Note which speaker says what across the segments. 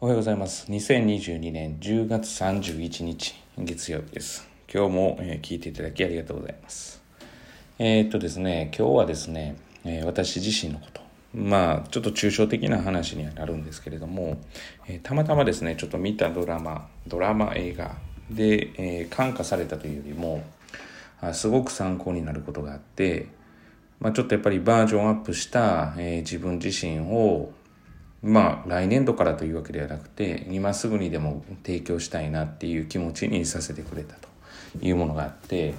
Speaker 1: おはようございます。2022年10月31日、月曜日です。今日も、えー、聞いていただきありがとうございます。えー、っとですね、今日はですね、えー、私自身のこと、まあ、ちょっと抽象的な話にはなるんですけれども、えたまたまですね、ちょっと見たドラマ、ドラマ映画で、え感化されたというよりも、あすごく参考になることがあって、まあ、ちょっとやっぱりバージョンアップした、え自分自身をまあ来年度からというわけではなくて今すぐにでも提供したいなっていう気持ちにさせてくれたというものがあって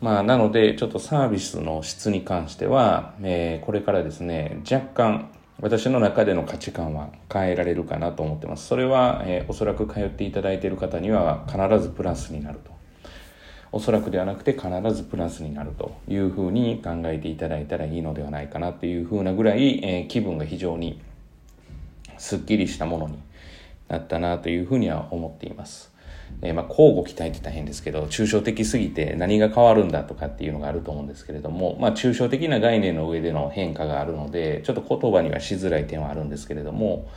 Speaker 1: まあなのでちょっとサービスの質に関しては、えー、これからですね若干私の中での価値観は変えられるかなと思ってます。それは、えー、おそらく通っていただいている方には必ずプラスになると。おそらくではなくて必ずプラスになるというふうに考えていただいたらいいのではないかなというふうなぐらい、えー、気分が非常にすっきりしたものになったなというふうには思っています。えー、まあ、交互期待って大変ですけど、抽象的すぎて何が変わるんだとかっていうのがあると思うんですけれども、まあ、抽象的な概念の上での変化があるので、ちょっと言葉にはしづらい点はあるんですけれども、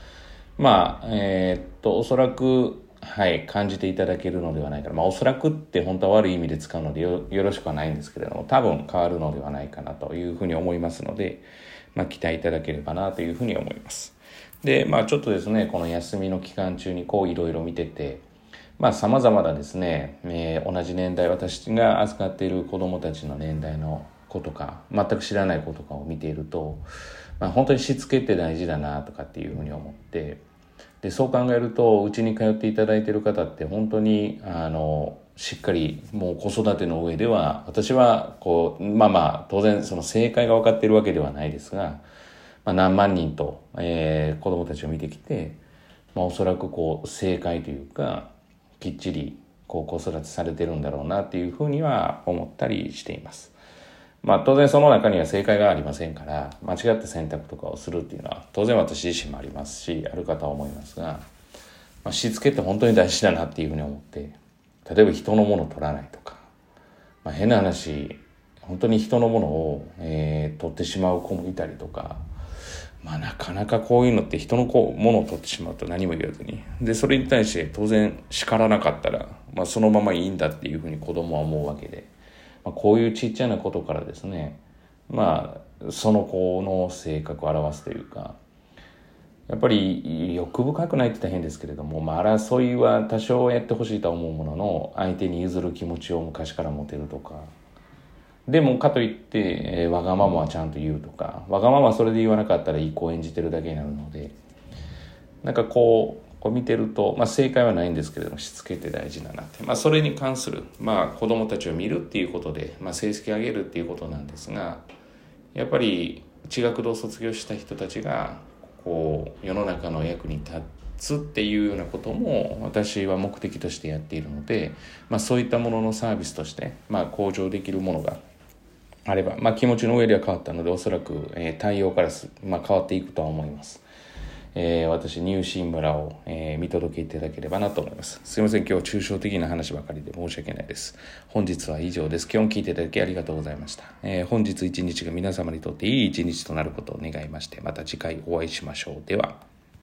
Speaker 1: まあ、え、っと、おそらく、はい、感じていただけるのではないかな。まあ、おそらくって本当は悪い意味で使うのでよろしくはないんですけれども、多分変わるのではないかなというふうに思いますので、まあ、期待いただければなというふうに思います。で、まあちょっとですね、この休みの期間中にこういろいろ見てて、まあ様々なですね、えー、同じ年代、私が扱っている子供たちの年代の子とか、全く知らない子とかを見ていると、まあ本当にしつけって大事だなとかっていうふうに思って、で、そう考えると、うちに通っていただいている方って本当に、あの、しっかりもう子育ての上では、私はこう、まあまあ、当然その正解が分かっているわけではないですが、まあ、何万人と、えー、子供たちを見てきて、まあ、おそらくこう正解というかきっちりこう子育てされてるんだろうなっていうふうには思ったりしています。まあ当然その中には正解がありませんから間違った選択とかをするっていうのは当然私自身もありますしあるかとは思いますが、まあ、しつけって本当に大事だなっていうふうに思って例えば人のものを取らないとか、まあ、変な話本当に人のものを、えー、取ってしまう子もいたりとかまあなかなかこういうのって人のこうものを取ってしまうと何も言わずに。で、それに対して当然叱らなかったら、まあそのままいいんだっていうふうに子供は思うわけで。まあ、こういうちっちゃなことからですね、まあその子の性格を表すというか、やっぱり欲深くないって大変ですけれども、まあ争いは多少やってほしいとは思うものの、相手に譲る気持ちを昔から持てるとか、でもかといって、えー、わがままはちゃんと言うとかわがままはそれで言わなかったらいい子を演じてるだけになるのでなんかこうこう見てると、まあ、正解はないんですけれどもしつけて大事だなって、まあ、それに関する、まあ、子供たちを見るっていうことで、まあ、成績上げるっていうことなんですがやっぱり地学堂卒業した人たちがこう世の中の役に立つっていうようなことも私は目的としてやっているので、まあ、そういったもののサービスとして、まあ、向上できるものがあれば、まあ、気持ちの上では変わったのでおそらく、えー、対応からす、まあ、変わっていくとは思います。えー、私、ニューシンブラを、えー、見届けいただければなと思います。すいません、今日抽象的な話ばかりで申し訳ないです。本日は以上です。今日聞いていただきありがとうございました。えー、本日一日が皆様にとっていい一日となることを願いまして、また次回お会いしましょう。では。